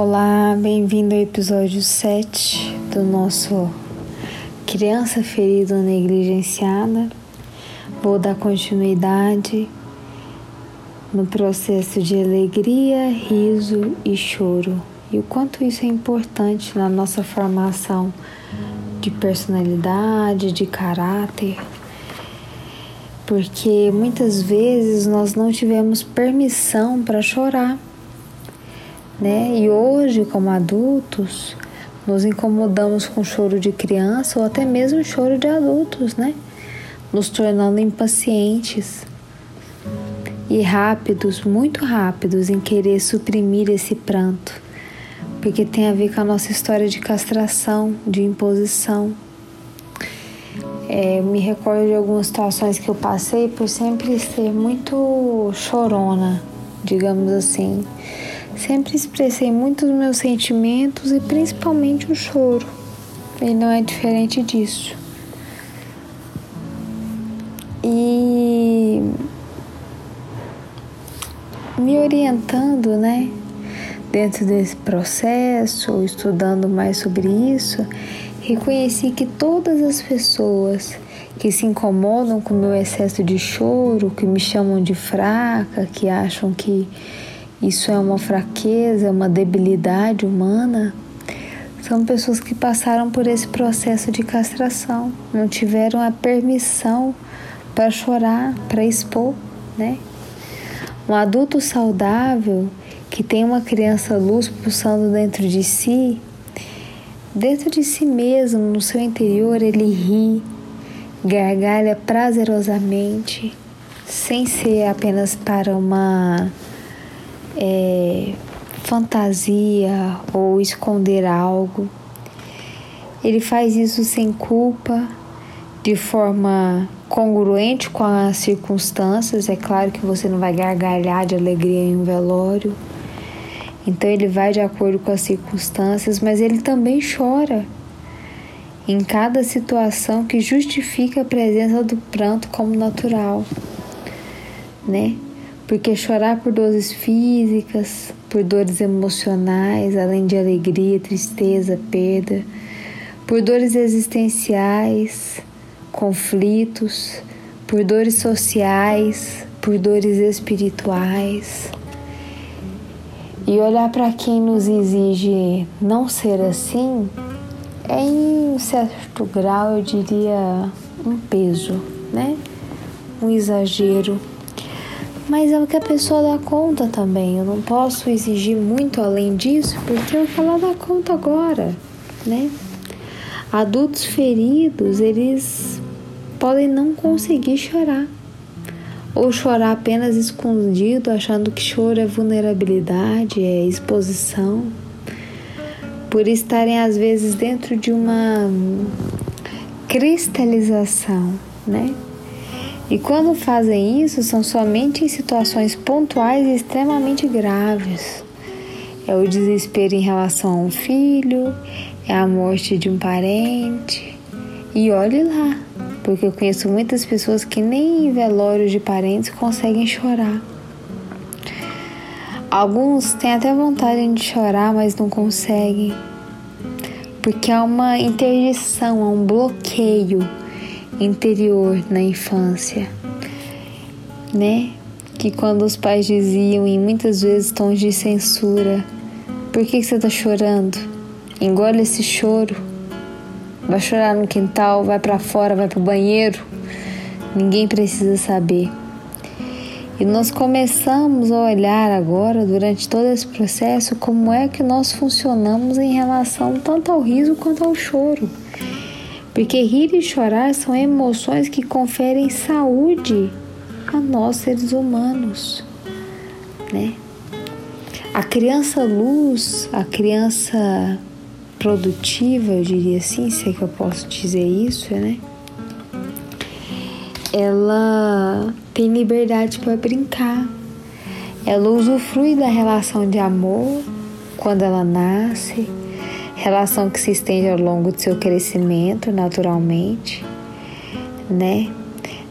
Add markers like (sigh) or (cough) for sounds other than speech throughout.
Olá, bem-vindo ao episódio 7 do nosso Criança Ferida ou Negligenciada. Vou dar continuidade no processo de alegria, riso e choro. E o quanto isso é importante na nossa formação de personalidade, de caráter, porque muitas vezes nós não tivemos permissão para chorar, né? E hoje, como adultos, nos incomodamos com choro de criança ou até mesmo choro de adultos, né? Nos tornando impacientes e rápidos, muito rápidos em querer suprimir esse pranto porque tem a ver com a nossa história de castração, de imposição. É, me recordo de algumas situações que eu passei por sempre ser muito chorona, digamos assim. Sempre expressei muitos meus sentimentos e principalmente o choro. E não é diferente disso. E me orientando, né? Dentro desse processo, estudando mais sobre isso, reconheci que todas as pessoas que se incomodam com o meu excesso de choro, que me chamam de fraca, que acham que isso é uma fraqueza, uma debilidade humana, são pessoas que passaram por esse processo de castração, não tiveram a permissão para chorar, para expor, né? Um adulto saudável que tem uma criança luz pulsando dentro de si, dentro de si mesmo, no seu interior, ele ri, gargalha prazerosamente, sem ser apenas para uma é, fantasia ou esconder algo. Ele faz isso sem culpa, de forma congruente com as circunstâncias. É claro que você não vai gargalhar de alegria em um velório então ele vai de acordo com as circunstâncias, mas ele também chora em cada situação que justifica a presença do pranto como natural, né? Porque chorar por dores físicas, por dores emocionais, além de alegria, tristeza, perda, por dores existenciais, conflitos, por dores sociais, por dores espirituais e olhar para quem nos exige não ser assim é em certo grau, eu diria, um peso, né? Um exagero. Mas é o que a pessoa dá conta também. Eu não posso exigir muito além disso, porque é o que ela dá conta agora, né? Adultos feridos, eles podem não conseguir chorar ou chorar apenas escondido, achando que choro é vulnerabilidade, é exposição, por estarem às vezes dentro de uma cristalização, né? E quando fazem isso, são somente em situações pontuais e extremamente graves. É o desespero em relação a um filho, é a morte de um parente. E olhe lá, porque eu conheço muitas pessoas que nem em velórios de parentes conseguem chorar. Alguns têm até vontade de chorar, mas não conseguem, porque há uma interdição, há um bloqueio interior na infância, né? Que quando os pais diziam, em muitas vezes tons de censura, por que você está chorando? Engole esse choro Vai chorar no quintal, vai para fora, vai para o banheiro. Ninguém precisa saber. E nós começamos a olhar agora, durante todo esse processo, como é que nós funcionamos em relação tanto ao riso quanto ao choro. Porque rir e chorar são emoções que conferem saúde a nós seres humanos, né? A criança luz, a criança produtiva, eu diria assim, se é que eu posso dizer isso, né? Ela tem liberdade para brincar. Ela usufrui da relação de amor quando ela nasce, relação que se estende ao longo do seu crescimento naturalmente, né?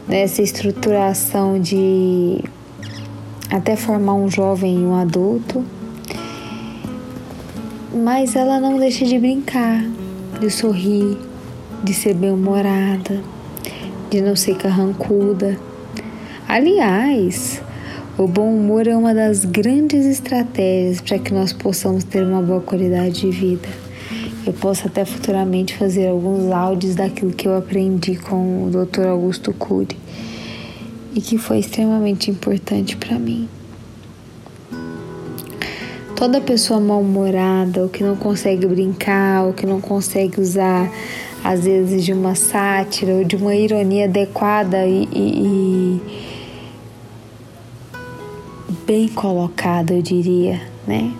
Nessa estruturação de até formar um jovem e um adulto mas ela não deixa de brincar, de sorrir, de ser bem-humorada, de não ser carrancuda. Aliás, o bom humor é uma das grandes estratégias para que nós possamos ter uma boa qualidade de vida. Eu posso até futuramente fazer alguns áudios daquilo que eu aprendi com o Dr. Augusto Cury e que foi extremamente importante para mim. Toda pessoa mal-humorada, ou que não consegue brincar, ou que não consegue usar, às vezes, de uma sátira ou de uma ironia adequada e, e, e bem colocada, eu diria, né?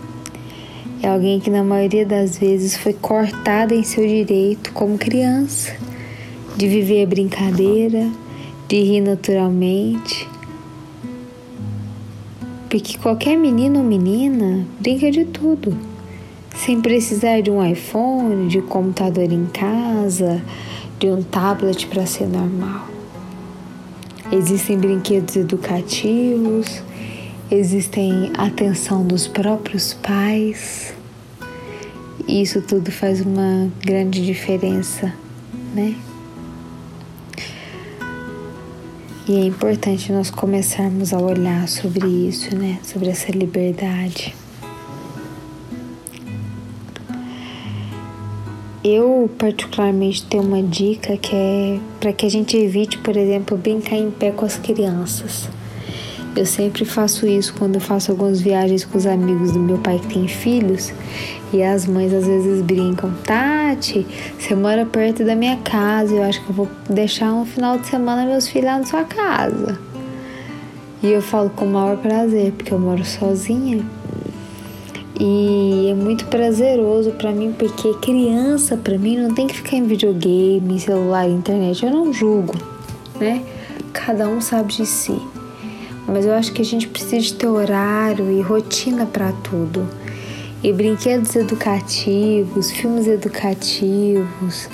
É alguém que na maioria das vezes foi cortada em seu direito como criança, de viver a brincadeira, de rir naturalmente, porque qualquer menino ou menina brinca de tudo, sem precisar de um iPhone, de um computador em casa, de um tablet para ser normal. Existem brinquedos educativos, existem atenção dos próprios pais. E isso tudo faz uma grande diferença, né? E é importante nós começarmos a olhar sobre isso, né? Sobre essa liberdade. Eu, particularmente, tenho uma dica que é para que a gente evite, por exemplo, brincar em pé com as crianças. Eu sempre faço isso quando eu faço algumas viagens com os amigos do meu pai que tem filhos. E as mães às vezes brincam, Tati, você mora perto da minha casa, eu acho que eu vou deixar um final de semana meus filhos lá na sua casa. E eu falo com o maior prazer, porque eu moro sozinha. E é muito prazeroso para mim, porque criança para mim não tem que ficar em videogame, celular, internet. Eu não julgo, né? Cada um sabe de si. Mas eu acho que a gente precisa ter horário e rotina para tudo e brinquedos educativos, filmes educativos,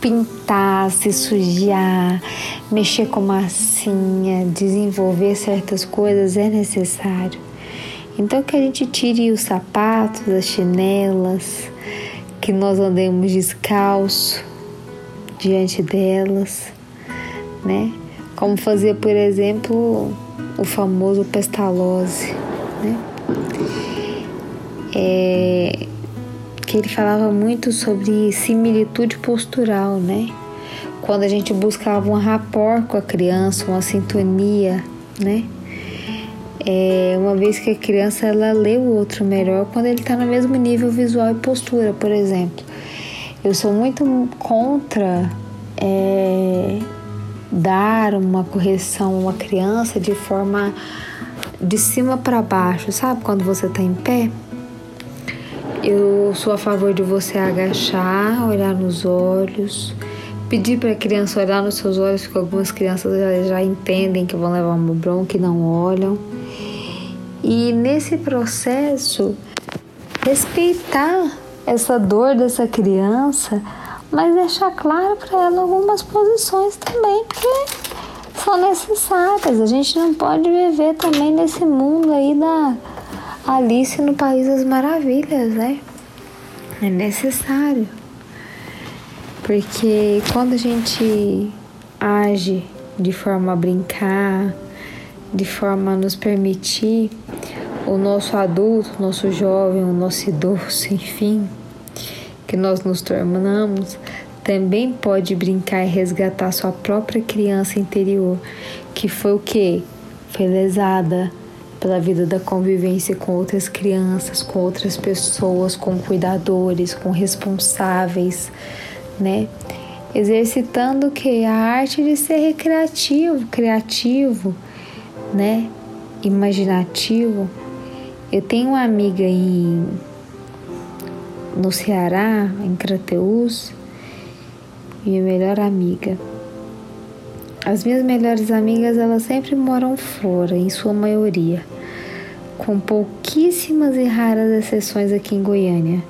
pintar, se sujar, mexer com massinha, desenvolver certas coisas é necessário. Então que a gente tire os sapatos, as chinelas, que nós andemos descalço diante delas, né? Como fazer, por exemplo, o famoso pestalose, né? é, que ele falava muito sobre similitude postural, né? Quando a gente buscava um rapport com a criança, uma sintonia, né? É, uma vez que a criança ela lê o outro melhor quando ele está no mesmo nível visual e postura, por exemplo. Eu sou muito contra é, dar uma correção a uma criança de forma de cima para baixo, sabe? Quando você está em pé, eu sou a favor de você agachar, olhar nos olhos, pedir para a criança olhar nos seus olhos, porque algumas crianças já, já entendem que vão levar uma bronca e não olham. E nesse processo, respeitar essa dor dessa criança, mas deixar claro para ela algumas posições também, porque são necessárias. A gente não pode viver também nesse mundo aí da Alice no País das Maravilhas, né? É necessário. Porque quando a gente age de forma a brincar, de forma a nos permitir, o nosso adulto, o nosso jovem, o nosso idoso, (laughs) enfim, que nós nos tornamos, também pode brincar e resgatar sua própria criança interior, que foi o que? Foi lesada, pela vida da convivência com outras crianças, com outras pessoas, com cuidadores, com responsáveis, né? Exercitando que? A arte de ser recreativo, criativo, né? Imaginativo. Eu tenho uma amiga em no Ceará, em Crateús, minha melhor amiga as minhas melhores amigas, elas sempre moram fora, em sua maioria, com pouquíssimas e raras exceções aqui em Goiânia,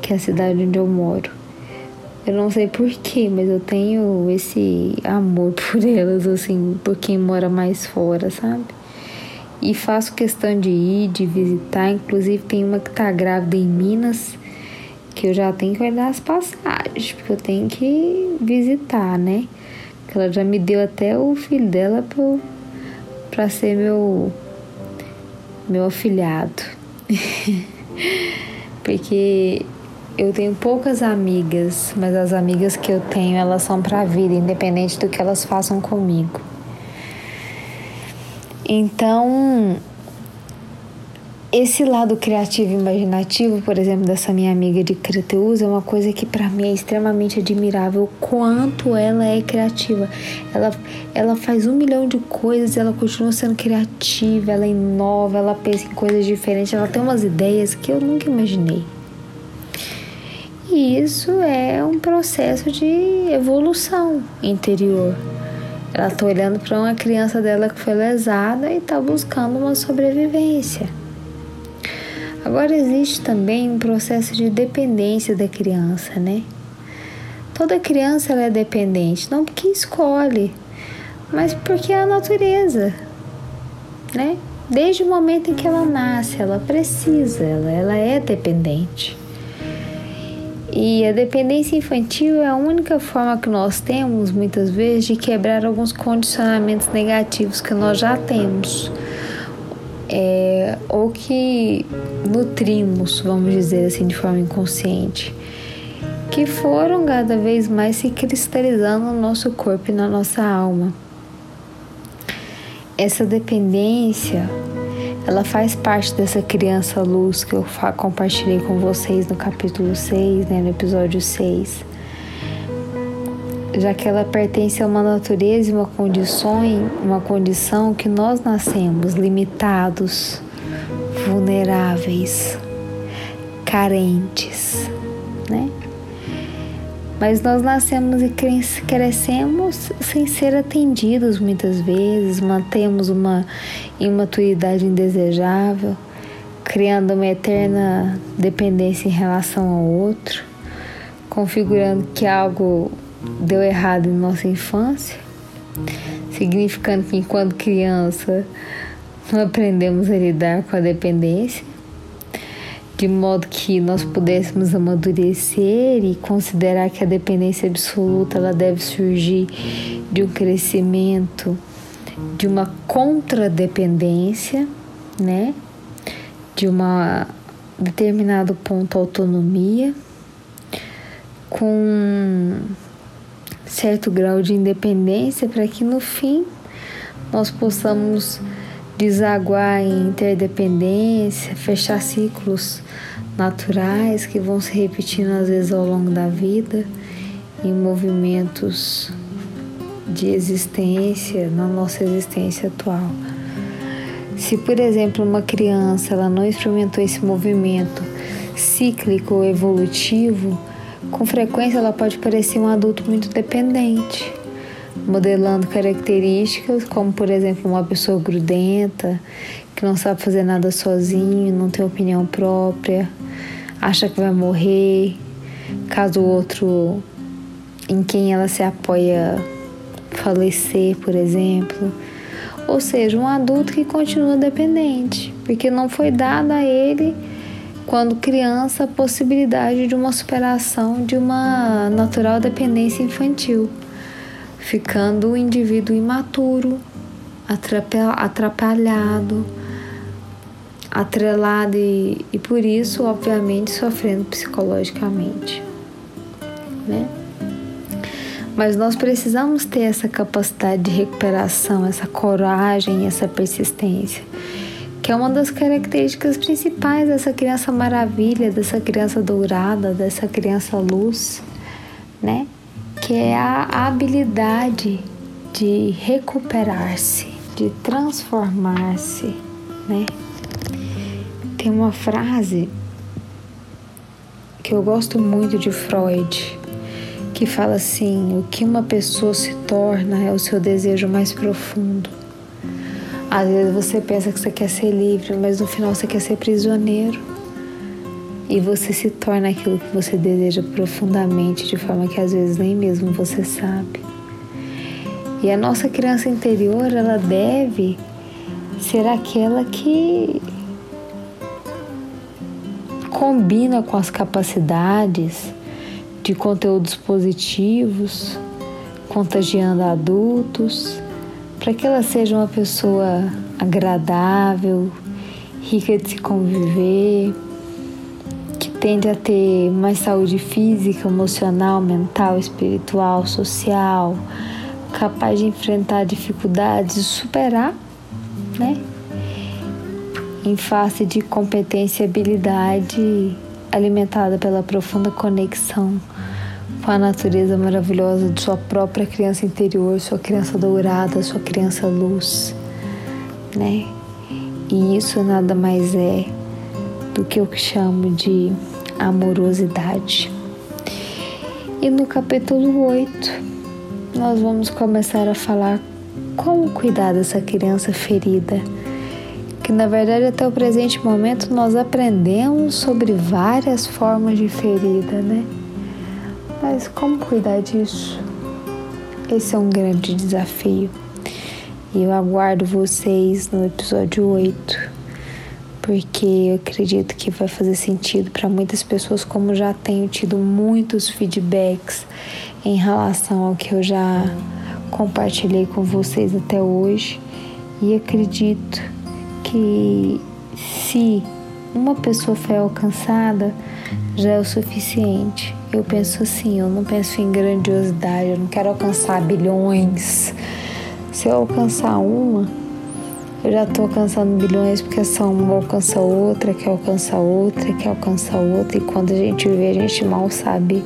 que é a cidade onde eu moro. Eu não sei porquê, mas eu tenho esse amor (laughs) por elas, assim, por quem mora mais fora, sabe? E faço questão de ir, de visitar. Inclusive, tem uma que tá grávida em Minas que eu já tenho que olhar as passagens, porque eu tenho que visitar, né? Que ela já me deu até o filho dela para ser meu meu afilhado. (laughs) porque eu tenho poucas amigas, mas as amigas que eu tenho, elas são para a vida, independente do que elas façam comigo. Então, esse lado criativo e imaginativo, por exemplo, dessa minha amiga de Crateus, é uma coisa que para mim é extremamente admirável. Quanto ela é criativa. Ela, ela faz um milhão de coisas, ela continua sendo criativa, ela inova, ela pensa em coisas diferentes, ela tem umas ideias que eu nunca imaginei. E isso é um processo de evolução interior. Ela está olhando para uma criança dela que foi lesada e está buscando uma sobrevivência. Agora existe também um processo de dependência da criança, né? Toda criança é dependente, não porque escolhe, mas porque é a natureza, né? Desde o momento em que ela nasce, ela precisa, ela, ela é dependente. E a dependência infantil é a única forma que nós temos, muitas vezes, de quebrar alguns condicionamentos negativos que nós já temos. É, ou que nutrimos, vamos dizer assim, de forma inconsciente, que foram cada vez mais se cristalizando no nosso corpo e na nossa alma. Essa dependência ela faz parte dessa criança luz que eu compartilhei com vocês no capítulo 6, né, no episódio 6. Já que ela pertence a uma natureza e uma condição, uma condição que nós nascemos limitados, vulneráveis, carentes, né? Mas nós nascemos e crescemos sem ser atendidos muitas vezes, mantemos uma imaturidade indesejável, criando uma eterna dependência em relação ao outro, configurando que algo deu errado em nossa infância, significando que enquanto criança não aprendemos a lidar com a dependência de modo que nós pudéssemos amadurecer e considerar que a dependência absoluta ela deve surgir de um crescimento, de uma contradependência, né? De uma determinado ponto autonomia com certo grau de independência para que no fim nós possamos desaguar em interdependência, fechar ciclos naturais que vão se repetindo às vezes ao longo da vida em movimentos de existência na nossa existência atual. Se, por exemplo, uma criança ela não experimentou esse movimento cíclico evolutivo, com frequência ela pode parecer um adulto muito dependente modelando características como, por exemplo, uma pessoa grudenta, que não sabe fazer nada sozinho, não tem opinião própria, acha que vai morrer, caso o outro em quem ela se apoia falecer, por exemplo. Ou seja, um adulto que continua dependente, porque não foi dada a ele, quando criança, a possibilidade de uma superação de uma natural dependência infantil ficando o indivíduo imaturo, atrapalhado, atrelado e, e por isso, obviamente, sofrendo psicologicamente, né? Mas nós precisamos ter essa capacidade de recuperação, essa coragem, essa persistência, que é uma das características principais dessa criança maravilha, dessa criança dourada, dessa criança luz, né? que é a habilidade de recuperar-se, de transformar-se, né? Tem uma frase que eu gosto muito de Freud, que fala assim: o que uma pessoa se torna é o seu desejo mais profundo. Às vezes você pensa que você quer ser livre, mas no final você quer ser prisioneiro e você se torna aquilo que você deseja profundamente, de forma que às vezes nem mesmo você sabe. E a nossa criança interior, ela deve ser aquela que combina com as capacidades de conteúdos positivos, contagiando adultos, para que ela seja uma pessoa agradável, rica de se conviver, que tende a ter mais saúde física, emocional, mental, espiritual, social, capaz de enfrentar dificuldades superar, né? Em face de competência e habilidade alimentada pela profunda conexão com a natureza maravilhosa de sua própria criança interior, sua criança dourada, sua criança luz, né? E isso nada mais é do que eu chamo de amorosidade. E no capítulo 8, nós vamos começar a falar como cuidar dessa criança ferida. Que na verdade até o presente momento nós aprendemos sobre várias formas de ferida, né? Mas como cuidar disso? Esse é um grande desafio. E eu aguardo vocês no episódio 8, porque eu acredito que vai fazer sentido para muitas pessoas, como já tenho tido muitos feedbacks em relação ao que eu já compartilhei com vocês até hoje. E acredito que se uma pessoa foi alcançada, já é o suficiente. Eu penso assim, eu não penso em grandiosidade, eu não quero alcançar bilhões. Se eu alcançar uma, eu já estou alcançando bilhões porque essa uma alcança outra, que alcança outra, que alcança outra, e quando a gente vê, a gente mal sabe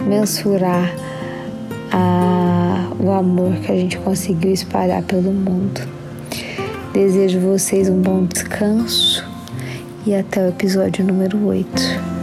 mensurar a, o amor que a gente conseguiu espalhar pelo mundo. Desejo vocês um bom descanso e até o episódio número 8.